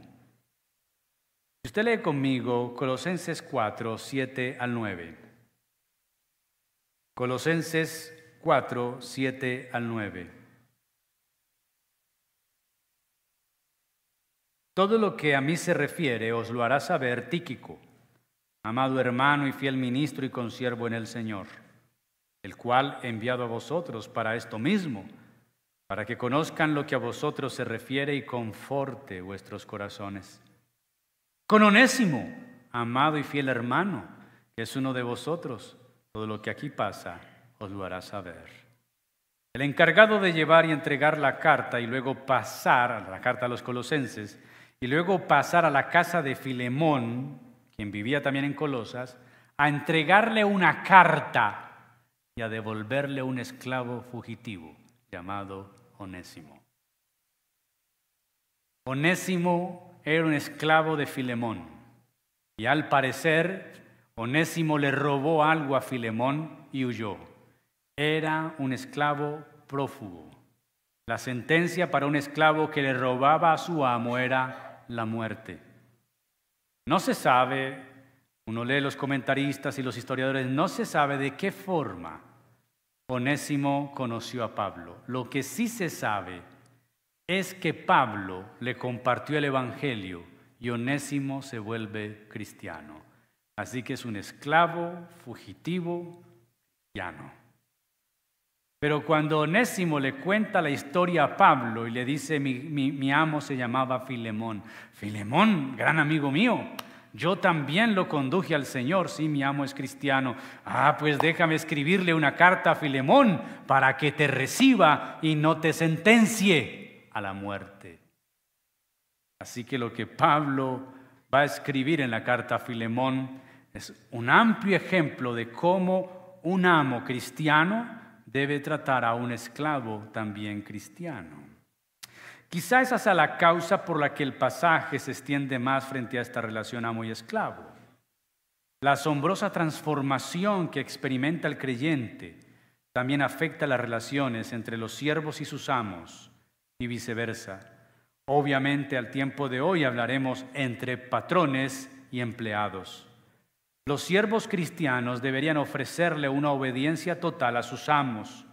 Si usted lee conmigo Colosenses 4, 7 al 9. Colosenses 4, 7 al 9. Todo lo que a mí se refiere os lo hará saber Tíquico, amado hermano y fiel ministro y consiervo en el Señor, el cual he enviado a vosotros para esto mismo, para que conozcan lo que a vosotros se refiere y conforte vuestros corazones. Con Onésimo, amado y fiel hermano, que es uno de vosotros, todo lo que aquí pasa os lo hará saber. El encargado de llevar y entregar la carta y luego pasar a la carta a los colosenses y luego pasar a la casa de Filemón, quien vivía también en Colosas, a entregarle una carta y a devolverle un esclavo fugitivo llamado Onésimo. Onésimo era un esclavo de Filemón y al parecer Onésimo le robó algo a Filemón y huyó. Era un esclavo prófugo. La sentencia para un esclavo que le robaba a su amo era la muerte. No se sabe, uno lee los comentaristas y los historiadores, no se sabe de qué forma Onésimo conoció a Pablo. Lo que sí se sabe es que Pablo le compartió el Evangelio y Onésimo se vuelve cristiano. Así que es un esclavo fugitivo llano. Pero cuando Onésimo le cuenta la historia a Pablo y le dice, mi, mi, amo se llamaba Filemón, Filemón, gran amigo mío, yo también lo conduje al Señor, sí, mi amo es cristiano. Ah, pues déjame escribirle una carta a Filemón para que te reciba y no te sentencie a la muerte. Así que lo que Pablo va a escribir en la carta a Filemón es un amplio ejemplo de cómo un amo cristiano debe tratar a un esclavo también cristiano. Quizá esa sea la causa por la que el pasaje se extiende más frente a esta relación amo y esclavo. La asombrosa transformación que experimenta el creyente también afecta las relaciones entre los siervos y sus amos y viceversa. Obviamente al tiempo de hoy hablaremos entre patrones y empleados. Los siervos cristianos deberían ofrecerle una obediencia total a sus amos.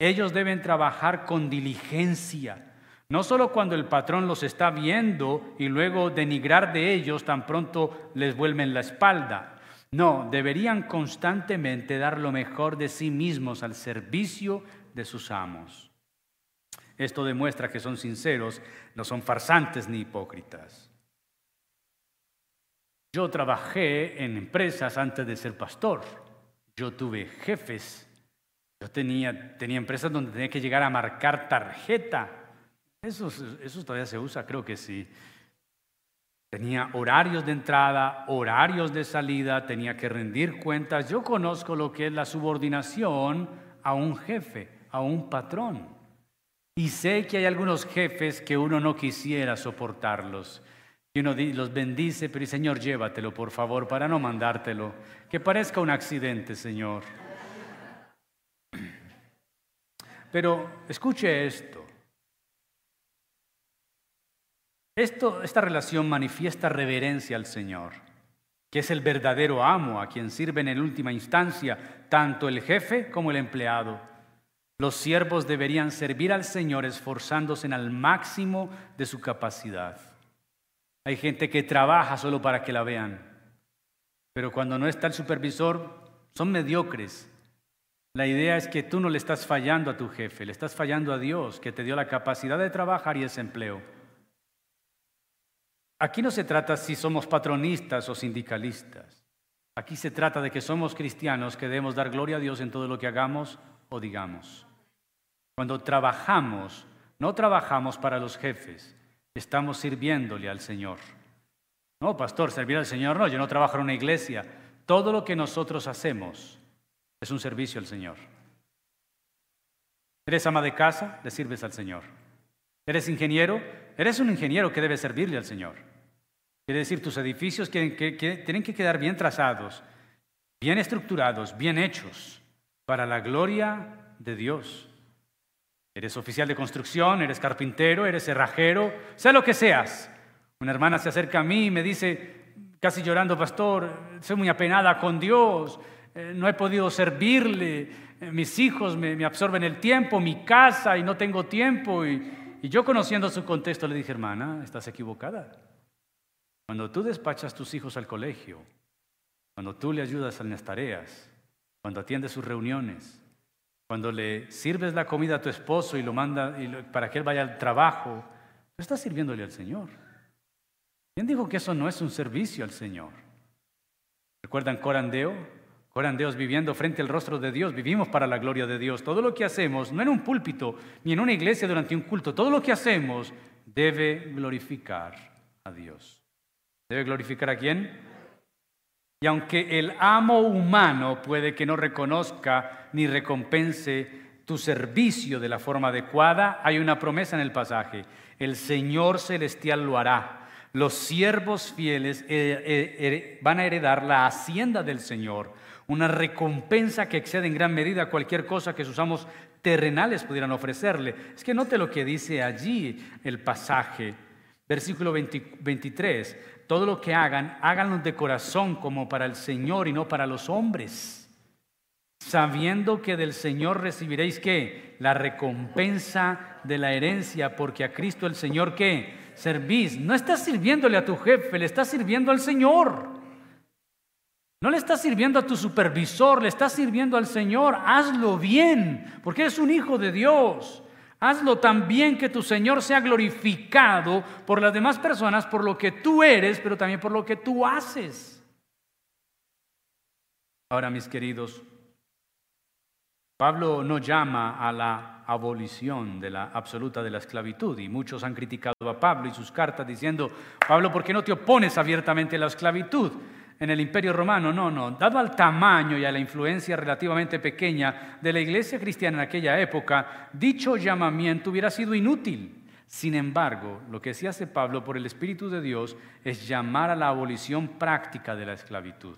Ellos deben trabajar con diligencia, no solo cuando el patrón los está viendo y luego denigrar de ellos tan pronto les vuelven la espalda. No, deberían constantemente dar lo mejor de sí mismos al servicio de sus amos. Esto demuestra que son sinceros, no son farsantes ni hipócritas. Yo trabajé en empresas antes de ser pastor. Yo tuve jefes. Yo tenía, tenía empresas donde tenía que llegar a marcar tarjeta. Eso, todavía se usa, creo que sí. Tenía horarios de entrada, horarios de salida, tenía que rendir cuentas. Yo conozco lo que es la subordinación a un jefe, a un patrón. Y sé que hay algunos jefes que uno no quisiera soportarlos. Y uno los bendice, pero Señor, llévatelo, por favor, para no mandártelo. Que parezca un accidente, Señor. Pero escuche esto. Esta relación manifiesta reverencia al Señor, que es el verdadero amo a quien sirven en última instancia tanto el jefe como el empleado. Los siervos deberían servir al Señor esforzándose en al máximo de su capacidad. Hay gente que trabaja solo para que la vean. Pero cuando no está el supervisor, son mediocres. La idea es que tú no le estás fallando a tu jefe, le estás fallando a Dios, que te dio la capacidad de trabajar y ese empleo. Aquí no se trata si somos patronistas o sindicalistas. Aquí se trata de que somos cristianos que debemos dar gloria a Dios en todo lo que hagamos o digamos. Cuando trabajamos, no trabajamos para los jefes, estamos sirviéndole al Señor. No, pastor, servir al Señor no, yo no trabajo en una iglesia. Todo lo que nosotros hacemos es un servicio al Señor. ¿Eres ama de casa? Le sirves al Señor. ¿Eres ingeniero? Eres un ingeniero que debe servirle al Señor. Quiere decir, tus edificios tienen que, quedar bien trazados, bien estructurados, bien hechos, para la gloria de Dios. Eres oficial de construcción, eres carpintero, eres cerrajero, sea lo que seas. Una hermana se acerca a mí y me dice, casi llorando, pastor, soy muy apenada con Dios, eh, no he podido servirle, eh, mis hijos me, absorben el tiempo, mi casa y no tengo tiempo. Y yo conociendo su contexto le dije, hermana, estás equivocada. Cuando tú despachas tus hijos al colegio, cuando tú le ayudas en las tareas, cuando atiendes sus reuniones, cuando le sirves la comida a tu esposo y lo manda para que él vaya al trabajo, tú estás sirviéndole al Señor. ¿Quién dijo que eso no es un servicio al Señor? ¿Recuerdan Corandeo? Corandeos viviendo frente al rostro de Dios, vivimos para la gloria de Dios. Todo lo que hacemos, no en un púlpito ni en una iglesia durante un culto, todo lo que hacemos debe glorificar a Dios. ¿Debe glorificar a quién? Y aunque el amo humano puede que no reconozca ni recompense tu servicio de la forma adecuada, hay una promesa en el pasaje. El Señor celestial lo hará los siervos fieles eh, eh, van a heredar la hacienda del Señor, una recompensa que excede en gran medida cualquier cosa que sus amos terrenales pudieran ofrecerle. Es que note lo que dice allí el pasaje, versículo 23, todo lo que hagan, háganlo de corazón como para el Señor y no para los hombres sabiendo que del Señor recibiréis qué? La recompensa de la herencia, porque a Cristo el Señor qué? servís. No estás sirviéndole a tu jefe, le estás sirviendo al Señor. No le estás sirviendo a tu supervisor, le estás sirviendo al Señor. Hazlo bien, porque eres un hijo de Dios. Hazlo tan bien que tu Señor sea glorificado por las demás personas, por lo que tú eres, pero también por lo que tú haces. Ahora, mis queridos, Pablo no llama a la abolición de la absoluta de la esclavitud y muchos han criticado a Pablo y sus cartas diciendo, Pablo, ¿por qué no te opones abiertamente a la esclavitud? En el imperio romano, no, no, dado al tamaño y a la influencia relativamente pequeña de la iglesia cristiana en aquella época, dicho llamamiento hubiera sido inútil. Sin embargo, lo que sí hace Pablo por el Espíritu de Dios es llamar a la abolición práctica de la esclavitud.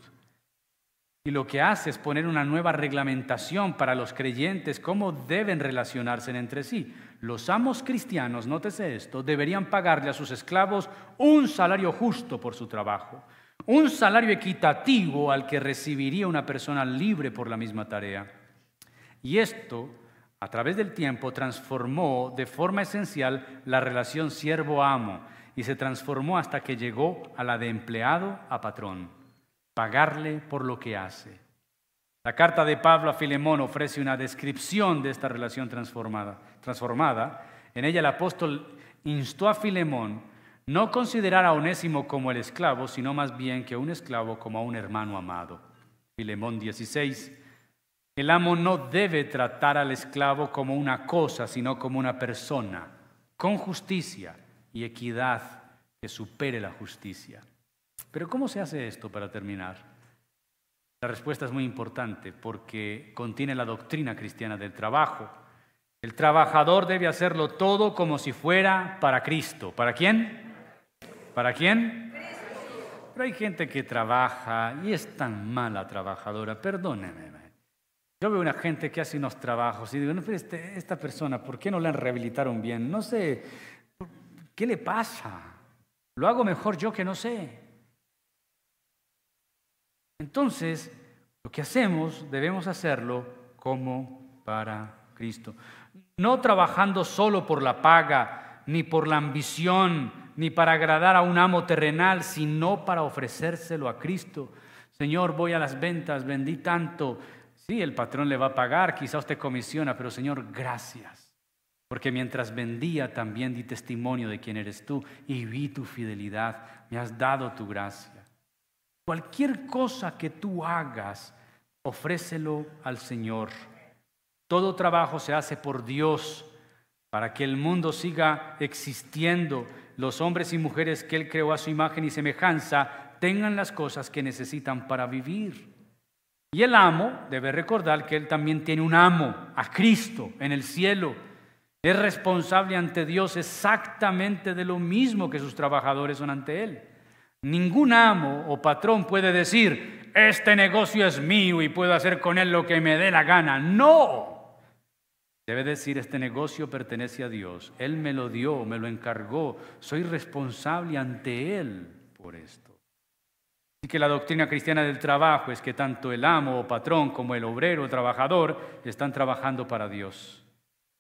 Y lo que hace es poner una nueva reglamentación para los creyentes, cómo deben relacionarse entre sí. Los amos cristianos, nótese esto, deberían pagarle a sus esclavos un salario justo por su trabajo, un salario equitativo al que recibiría una persona libre por la misma tarea. Y esto, a través del tiempo, transformó de forma esencial la relación siervo-amo y se transformó hasta que llegó a la de empleado a patrón pagarle por lo que hace. La carta de Pablo a Filemón ofrece una descripción de esta relación transformada. transformada. En ella el apóstol instó a Filemón no considerar a Onésimo como el esclavo, sino más bien que a un esclavo como a un hermano amado. Filemón 16. El amo no debe tratar al esclavo como una cosa, sino como una persona, con justicia y equidad que supere la justicia. Pero ¿cómo se hace esto para terminar? La respuesta es muy importante porque contiene la doctrina cristiana del trabajo. El trabajador debe hacerlo todo como si fuera para Cristo. ¿Para quién? ¿Para quién? Pero hay gente que trabaja y es tan mala trabajadora, perdóneme. Yo veo una gente que hace unos trabajos y digo, no, pero este, esta persona, ¿por qué no la rehabilitaron bien? No sé, ¿qué le pasa? Lo hago mejor yo que no sé. Entonces, lo que hacemos debemos hacerlo como para Cristo. No trabajando solo por la paga, ni por la ambición, ni para agradar a un amo terrenal, sino para ofrecérselo a Cristo. Señor, voy a las ventas, vendí tanto. Sí, el patrón le va a pagar, quizá usted comisiona, pero Señor, gracias. Porque mientras vendía también di testimonio de quién eres tú y vi tu fidelidad, me has dado tu gracia. Cualquier cosa que tú hagas, ofrécelo al Señor. Todo trabajo se hace por Dios para que el mundo siga existiendo. Los hombres y mujeres que Él creó a su imagen y semejanza tengan las cosas que necesitan para vivir. Y el amo debe recordar que Él también tiene un amo, a Cristo, en el cielo. Es responsable ante Dios exactamente de lo mismo que sus trabajadores son ante Él. Ningún amo o patrón puede decir, este negocio es mío y puedo hacer con él lo que me dé la gana. No. Debe decir, este negocio pertenece a Dios. Él me lo dio, me lo encargó. Soy responsable ante Él por esto. Así que la doctrina cristiana del trabajo es que tanto el amo o patrón como el obrero o trabajador están trabajando para Dios.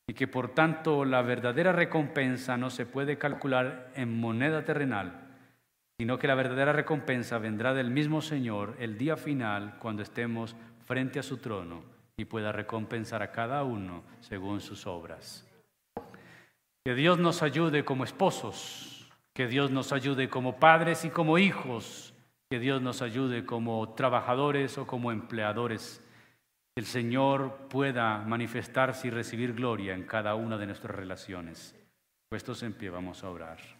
Y que por tanto la verdadera recompensa no se puede calcular en moneda terrenal, sino que la verdadera recompensa vendrá del mismo Señor el día final cuando estemos frente a su trono y pueda recompensar a cada uno según sus obras. Que Dios nos ayude como esposos, que Dios nos ayude como padres y como hijos, que Dios nos ayude como trabajadores o como empleadores. Que el Señor pueda manifestarse y recibir gloria en cada una de nuestras relaciones. Puestos en pie, vamos a orar.